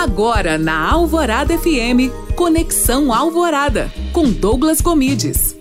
Agora na Alvorada FM, Conexão Alvorada, com Douglas Comides.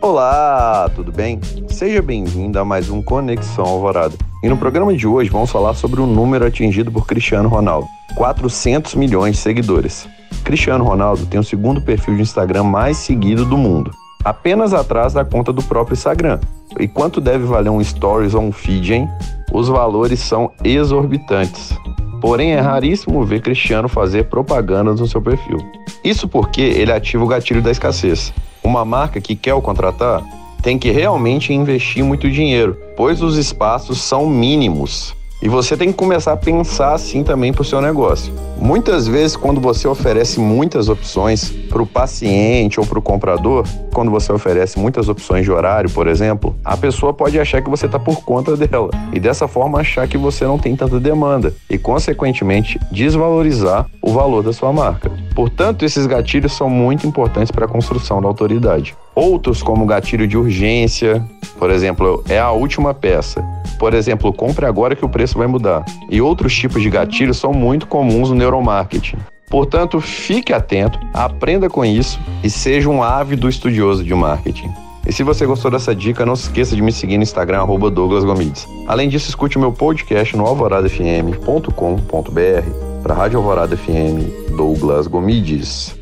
Olá, tudo bem? Seja bem-vindo a mais um Conexão Alvorada. E no programa de hoje vamos falar sobre o número atingido por Cristiano Ronaldo: 400 milhões de seguidores. Cristiano Ronaldo tem o segundo perfil de Instagram mais seguido do mundo, apenas atrás da conta do próprio Instagram. E quanto deve valer um Stories ou um feed, hein? Os valores são exorbitantes. Porém, é raríssimo ver Cristiano fazer propaganda no seu perfil. Isso porque ele ativa o gatilho da escassez. Uma marca que quer o contratar tem que realmente investir muito dinheiro, pois os espaços são mínimos. E você tem que começar a pensar assim também para o seu negócio. Muitas vezes, quando você oferece muitas opções para o paciente ou para o comprador, quando você oferece muitas opções de horário, por exemplo, a pessoa pode achar que você está por conta dela e dessa forma achar que você não tem tanta demanda e, consequentemente, desvalorizar o valor da sua marca. Portanto, esses gatilhos são muito importantes para a construção da autoridade. Outros, como gatilho de urgência, por exemplo, é a última peça. Por exemplo, compre agora que o preço vai mudar. E outros tipos de gatilhos são muito comuns no neuromarketing. Portanto, fique atento, aprenda com isso e seja um ávido estudioso de marketing. E se você gostou dessa dica, não se esqueça de me seguir no Instagram, arroba Douglas Gomides. Além disso, escute o meu podcast no alvoradafm.com.br para a Rádio Alvorada FM Douglas Gomides.